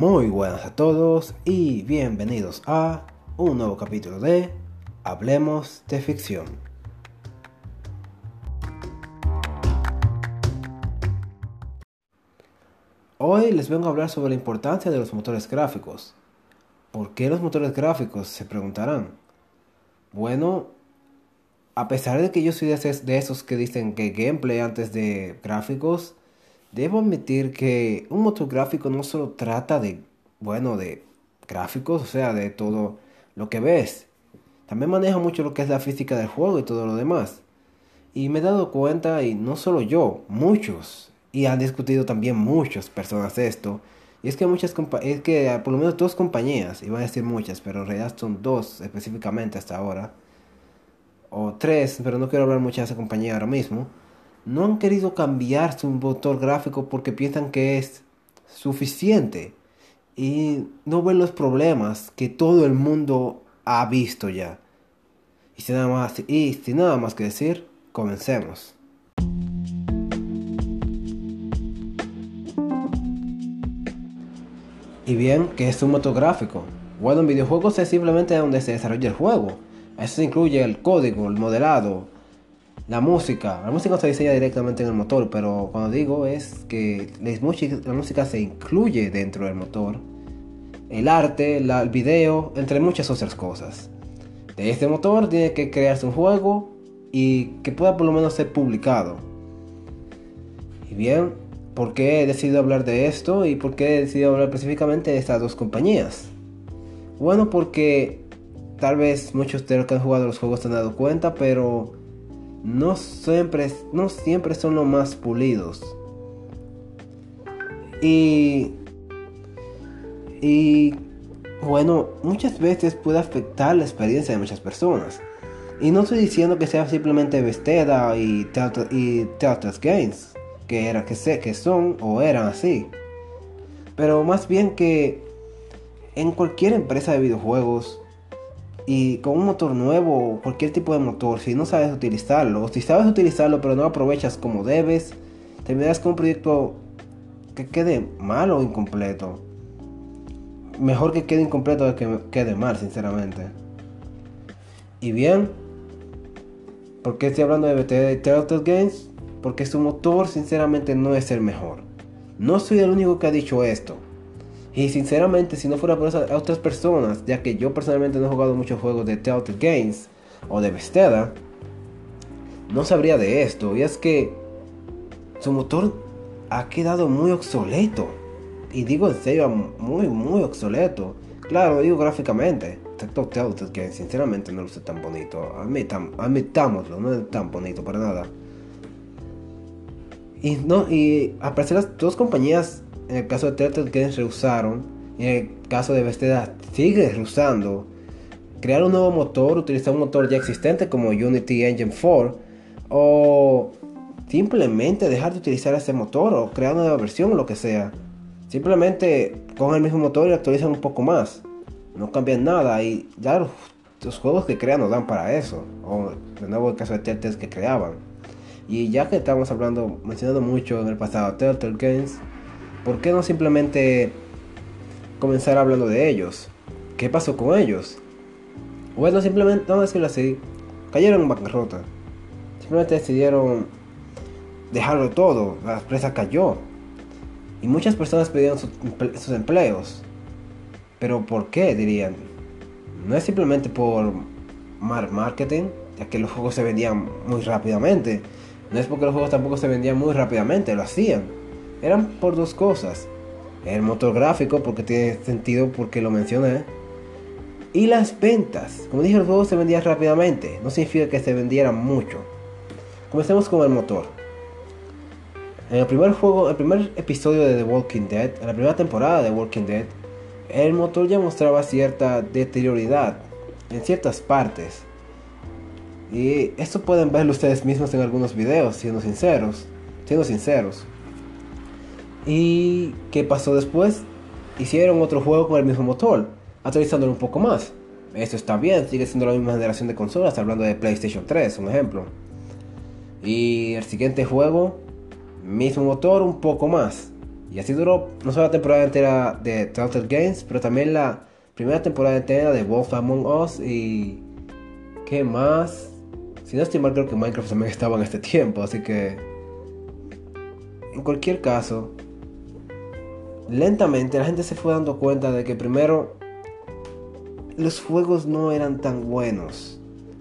Muy buenas a todos y bienvenidos a un nuevo capítulo de Hablemos de Ficción. Hoy les vengo a hablar sobre la importancia de los motores gráficos. ¿Por qué los motores gráficos? Se preguntarán. Bueno, a pesar de que yo soy de esos que dicen que gameplay antes de gráficos, Debo admitir que un motor gráfico no solo trata de, bueno, de gráficos, o sea, de todo lo que ves. También maneja mucho lo que es la física del juego y todo lo demás. Y me he dado cuenta, y no solo yo, muchos, y han discutido también muchas personas esto, y es que muchas es que por lo menos dos compañías, iba a decir muchas, pero en realidad son dos específicamente hasta ahora, o tres, pero no quiero hablar mucho de esa compañía ahora mismo, no han querido cambiar su motor gráfico porque piensan que es suficiente y no ven los problemas que todo el mundo ha visto ya. Y sin nada más, y sin nada más que decir, comencemos. Y bien, ¿qué es un motor gráfico? Bueno, en videojuegos es simplemente donde se desarrolla el juego. Eso incluye el código, el modelado, la música, la música se diseña directamente en el motor, pero cuando digo es que la música se incluye dentro del motor. El arte, el video, entre muchas otras cosas. De este motor tiene que crearse un juego y que pueda por lo menos ser publicado. Y bien, ¿por qué he decidido hablar de esto y por qué he decidido hablar específicamente de estas dos compañías? Bueno, porque tal vez muchos de los que han jugado los juegos se han dado cuenta, pero no siempre, no siempre son los más pulidos. Y, y bueno, muchas veces puede afectar la experiencia de muchas personas. Y no estoy diciendo que sea simplemente Vesteda y Telltale Games, que, era, que, sé, que son o eran así. Pero más bien que en cualquier empresa de videojuegos y con un motor nuevo o cualquier tipo de motor, si no sabes utilizarlo, o si sabes utilizarlo pero no aprovechas como debes, terminarás con un proyecto que quede mal o incompleto. Mejor que quede incompleto que que quede mal, sinceramente. Y bien, ¿por qué estoy hablando de BT Turtle Games? Porque su motor sinceramente no es el mejor. No soy el único que ha dicho esto. Y sinceramente, si no fuera por esas otras personas, ya que yo personalmente no he jugado muchos juegos de Telltale Games o de Bethesda, no sabría de esto. Y es que su motor ha quedado muy obsoleto. Y digo en serio, muy, muy obsoleto. Claro, digo gráficamente. Telltale Games, sinceramente, no lo sé tan bonito. admitámoslo, no es tan bonito para nada. Y, no, y a pesar las dos compañías en el caso de Turtle Games rehusaron, y en el caso de Bethesda sigue rehusando, crear un nuevo motor, utilizar un motor ya existente como Unity Engine 4, o simplemente dejar de utilizar ese motor o crear una nueva versión o lo que sea. Simplemente con el mismo motor y actualizan un poco más. No cambian nada y ya los, juegos que crean nos dan para eso. O de nuevo el caso de Telltale que creaban. Y ya que estamos hablando, mencionando mucho en el pasado Telltale Games, ¿Por qué no simplemente comenzar hablando de ellos? ¿Qué pasó con ellos? Bueno, simplemente, vamos a decirlo así, cayeron en bancarrota. Simplemente decidieron dejarlo todo, la empresa cayó. Y muchas personas perdieron sus, empleos. Pero ¿por qué? Dirían. No es simplemente por marketing, ya que los juegos se vendían muy rápidamente. No es porque los juegos tampoco se vendían muy rápidamente, lo hacían eran por dos cosas. El motor gráfico, porque tiene sentido porque lo mencioné. Y las ventas. Como dije, los juegos se vendían rápidamente. No significa que se vendieran mucho. Comencemos con el motor. En el primer juego, el primer episodio de The Walking Dead, en la primera temporada de The Walking Dead, el motor ya mostraba cierta deterioridad en ciertas partes. Y esto pueden verlo ustedes mismos en algunos videos, siendo sinceros. Siendo sinceros. ¿Y qué pasó después? Hicieron otro juego con el mismo motor, actualizándolo un poco más. Esto está bien, sigue siendo la misma generación de consolas, hablando de PlayStation 3, un ejemplo. Y el siguiente juego, mismo motor, un poco más. Y así duró no solo la temporada entera de Telltale Games, pero también la primera temporada entera de Wolf Among Us y... ¿Qué más? Si no estoy creo que Minecraft también estaba en este tiempo, así que... En cualquier caso, lentamente la gente se fue dando cuenta de que primero los juegos no eran tan buenos.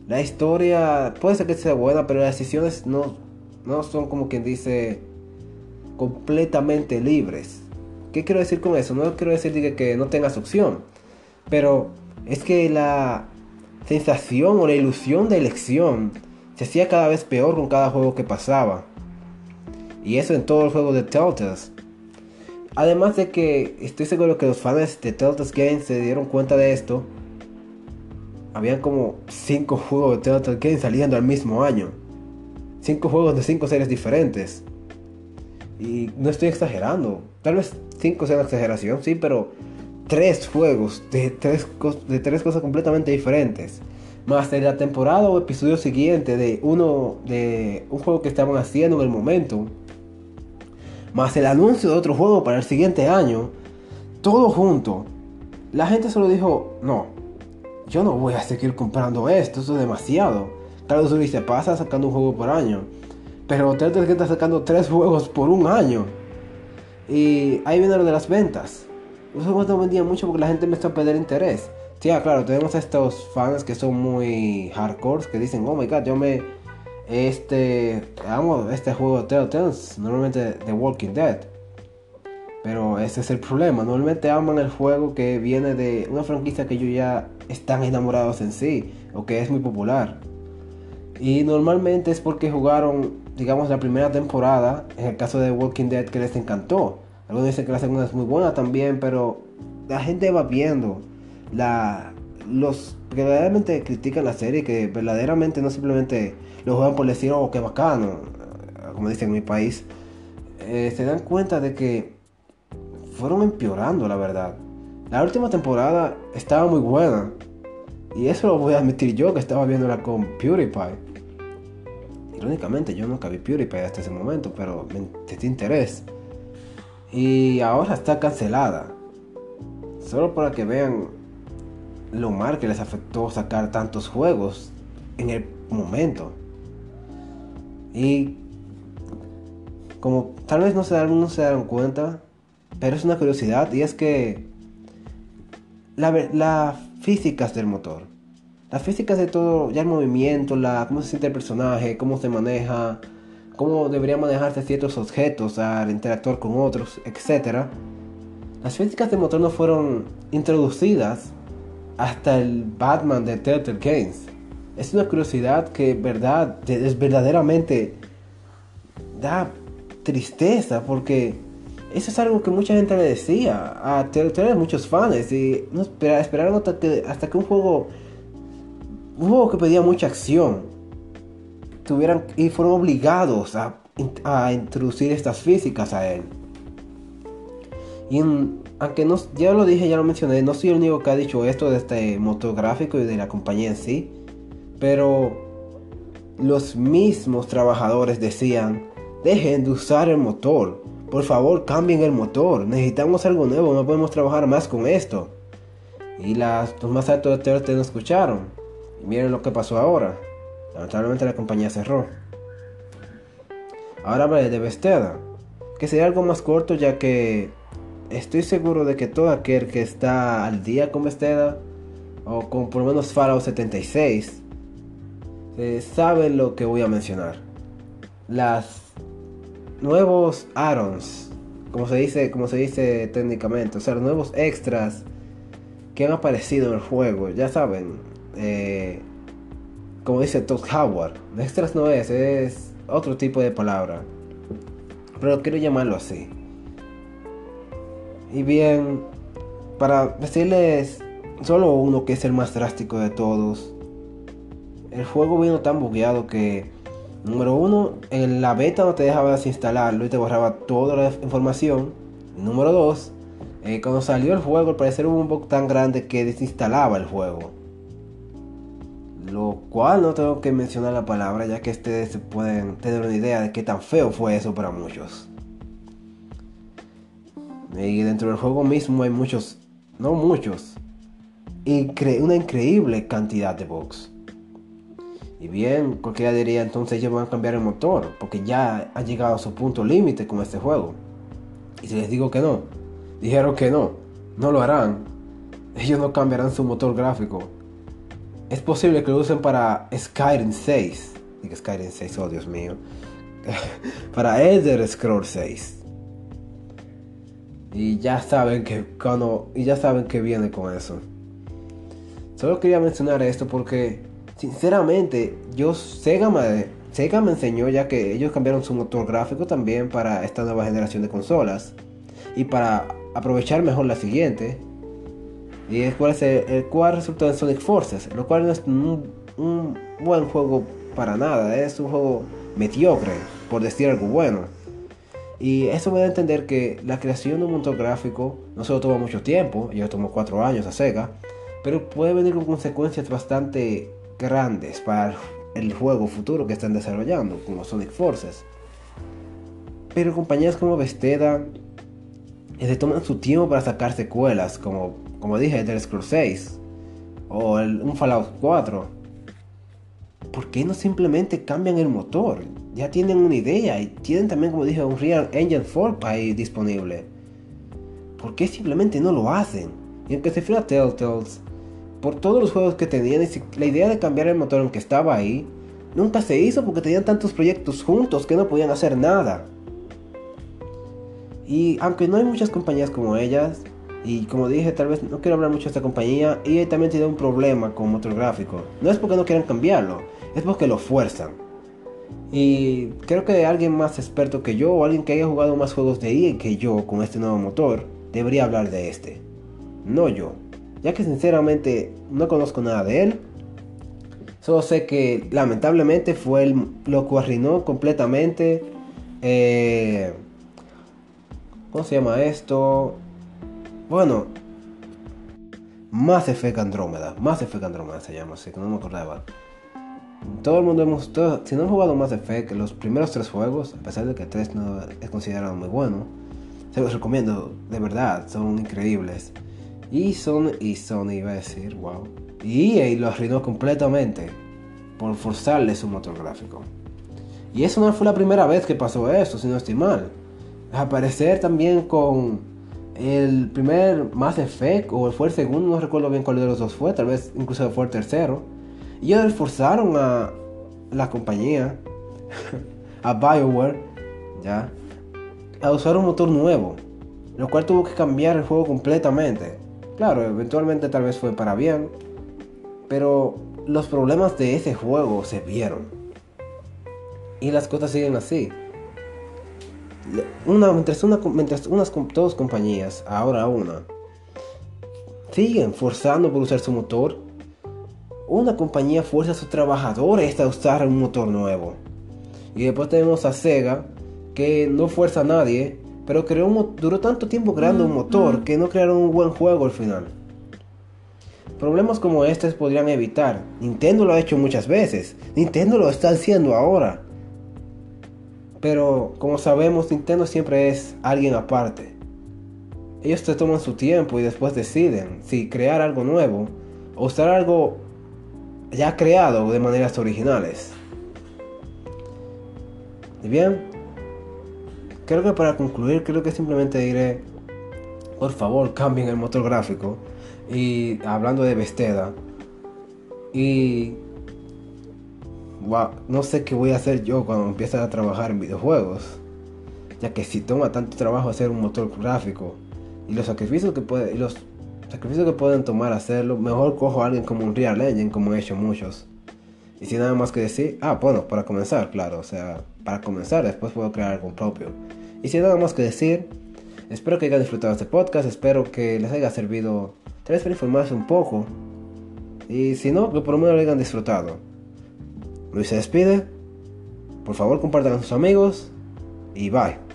La historia puede ser que sea buena, pero las decisiones no, no son como quien dice completamente libres. ¿Qué quiero decir con eso? No quiero decir que, no tengas opción, pero es que la sensación o la ilusión de elección se hacía cada vez peor con cada juego que pasaba. Y eso en todo el juego de Telltale. Además de que estoy seguro que los fans de Telltale Games se dieron cuenta de esto. Habían como 5 juegos de Telltale Games saliendo al mismo año. 5 juegos de 5 series diferentes. Y no estoy exagerando. Tal vez 5 sea una exageración, sí, pero 3 juegos de 3 de tres cosas completamente diferentes. Más de la temporada o episodio siguiente de uno de un juego que estaban haciendo en el momento más el anuncio de otro juego para el siguiente año, todo junto, la gente solo dijo, no, yo no voy a seguir comprando esto, esto es demasiado. Claro, Sony se pasa sacando un juego por año, pero Telltale que está sacando tres juegos por un año. Y ahí viene lo de las ventas. Los juegos no vendían mucho porque la gente empezó a perder interés. Sí, ah, claro, tenemos a estos fans que son muy hardcore, que dicen, oh my god, yo me este, amo este juego Telltale, normalmente The Walking Dead. Pero ese es el problema. Normalmente aman el juego que viene de una franquicia que ellos ya están enamorados en sí o que es muy popular. Y normalmente es porque jugaron, digamos, la primera temporada. En el caso de Walking Dead que les encantó. Algunos dicen que la segunda es muy buena también, pero la gente va viendo la, los que verdaderamente critican la serie, que verdaderamente no simplemente lo juegan por decir, oh, qué bacano, como dicen en mi país, eh, se dan cuenta de que fueron empeorando, la verdad. La última temporada estaba muy buena. Y eso lo voy a admitir yo, que estaba viéndola con PewDiePie. Irónicamente, yo nunca vi PewDiePie hasta ese momento, pero me sentí interés. Y ahora está cancelada. Solo para que vean lo mal que les afectó sacar tantos juegos en el momento. Y como tal vez no se, no se dan cuenta, pero es una curiosidad y es que las la físicas del motor, las físicas de todo, ya el movimiento, la, cómo se siente el personaje, cómo se maneja, cómo debería manejarse ciertos objetos al interactuar con otros, etc. Las físicas del motor no fueron introducidas hasta el Batman de Telltale Games. Es una curiosidad que verdad, es verdaderamente da tristeza porque eso es algo que mucha gente le decía a Telltale, muchos fans y no esperaron hasta que, hasta que un juego un juego que pedía mucha acción tuvieran y fueron obligados a, a introducir estas físicas a él. Y aunque no, ya lo dije, ya lo mencioné, no soy el único que ha dicho esto de este motográfico y de la compañía en sí, pero los mismos trabajadores decían, dejen de usar el motor, por favor cambien el motor, necesitamos algo nuevo, no podemos trabajar más con esto. Y los más altos de no escucharon. Y miren lo que pasó ahora. Lamentablemente la compañía cerró. Ahora hablaré de Bethesda, que sería algo más corto ya que estoy seguro de que todo aquel que está al día con Bethesda o con por lo menos Fallout 76 eh, sabe lo que voy a mencionar. Las nuevos addons, como se dice, como se dice técnicamente, o sea, nuevos extras que han aparecido en el juego, ya saben, eh, como dice Todd Howard, extras no es, es otro tipo de palabra, pero quiero llamarlo así. Y bien, para decirles solo uno que es el más drástico de todos. El juego vino tan bugueado que, número uno, en la beta no te dejaba desinstalarlo y te borraba toda la información. Número dos, eh, cuando salió el juego, al parecer hubo un bug tan grande que desinstalaba el juego. Lo cual no tengo que mencionar la palabra, ya que ustedes pueden tener una idea de qué tan feo fue eso para muchos. Y dentro del juego mismo hay muchos, no muchos, una increíble cantidad de bugs. Y bien, cualquiera diría entonces ellos van a cambiar el motor, porque ya ha llegado a su punto límite con este juego. Y si les digo que no, dijeron que no, no lo harán. Ellos no cambiarán su motor gráfico. Es posible que lo usen para Skyrim 6. Digo Skyrim 6, oh Dios mío. para Elder Scrolls 6. Y ya saben que cuando. Y ya saben que viene con eso. Solo quería mencionar esto porque. Sinceramente, yo Sega me, Sega me enseñó ya que ellos cambiaron su motor gráfico también para esta nueva generación de consolas. Y para aprovechar mejor la siguiente. Y es cuál, es el, cual resultó en Sonic Forces. Lo cual no es un, un buen juego para nada. Es un juego mediocre, por decir algo bueno. Y eso me da a entender que la creación de un motor gráfico no solo toma mucho tiempo, ya tomó 4 años a Sega, pero puede venir con consecuencias bastante grandes para el juego futuro que están desarrollando, como Sonic Forces. Pero compañías como Bethesda se toman su tiempo para sacar secuelas, como, como dije, The Scrolls 6 o el, un Fallout 4 ¿por qué no simplemente cambian el motor? Ya tienen una idea y tienen también, como dije, un Real Engine 4 ahí disponible. ¿Por qué simplemente no lo hacen? Y aunque se fuera Telltales, por todos los juegos que tenían, la idea de cambiar el motor aunque estaba ahí, nunca se hizo porque tenían tantos proyectos juntos que no podían hacer nada. Y aunque no hay muchas compañías como ellas, y como dije, tal vez no quiero hablar mucho de esta compañía, y también tiene un problema con motor gráfico. No es porque no quieran cambiarlo, es porque lo fuerzan. Y creo que alguien más experto que yo o alguien que haya jugado más juegos de EA que yo con este nuevo motor debería hablar de este. No yo, ya que sinceramente no conozco nada de él. Solo sé que lamentablemente fue el, lo que arruinó completamente. Eh, ¿Cómo se llama esto? Bueno, Mass Effect Andrómeda. Mass Effect Andrómeda se llama, así que no me acordaba. Todo el mundo hemos. si no han jugado Mass Effect, los primeros tres juegos, a pesar de que tres no es considerado muy bueno, se los recomiendo, de verdad, son increíbles. Y son. Y Sony iba a decir, wow. Y EA lo arruinó completamente por forzarle su motor gráfico. Y eso no fue la primera vez que pasó eso, si no estoy mal. Aparecer también con el primer Mass Effect, o fue el segundo, no recuerdo bien cuál de los dos fue, tal vez incluso fue el tercero ellos forzaron a la compañía, a BioWare, ya, a usar un motor nuevo, lo cual tuvo que cambiar el juego completamente. Claro, eventualmente tal vez fue para bien, pero los problemas de ese juego se vieron. Y las cosas siguen así. Una, mientras, una, mientras unas dos compañías, ahora una, siguen forzando por usar su motor una compañía fuerza a sus trabajadores a usar un motor nuevo. Y después tenemos a Sega, que no fuerza a nadie, pero creó un, duró tanto tiempo creando un motor que no crearon un buen juego al final. Problemas como estos podrían evitar. Nintendo lo ha hecho muchas veces. Nintendo lo está haciendo ahora. Pero como sabemos, Nintendo siempre es alguien aparte. Ellos te toman su tiempo y después deciden si crear algo nuevo o usar algo ya creado de maneras originales. Y bien, creo que para concluir, creo que simplemente diré, por favor, cambien el motor gráfico. Y hablando de Vesteda, y no sé qué voy a hacer yo cuando empiece a trabajar en videojuegos. Ya que si toma tanto trabajo hacer un motor gráfico y los sacrificios que puede, los sacrificio que pueden tomar hacerlo, mejor cojo a alguien como un Real Engine, como he hecho muchos. Y sin nada más que decir, ah, bueno, para comenzar, claro, o sea, para comenzar, después puedo crear algo propio. Y sin nada más que decir, espero que hayan disfrutado este podcast, espero que les haya servido, tal vez para informarse un poco. Y si no, que por lo menos lo hayan disfrutado. Luis se despide, por favor compartan con sus amigos y bye.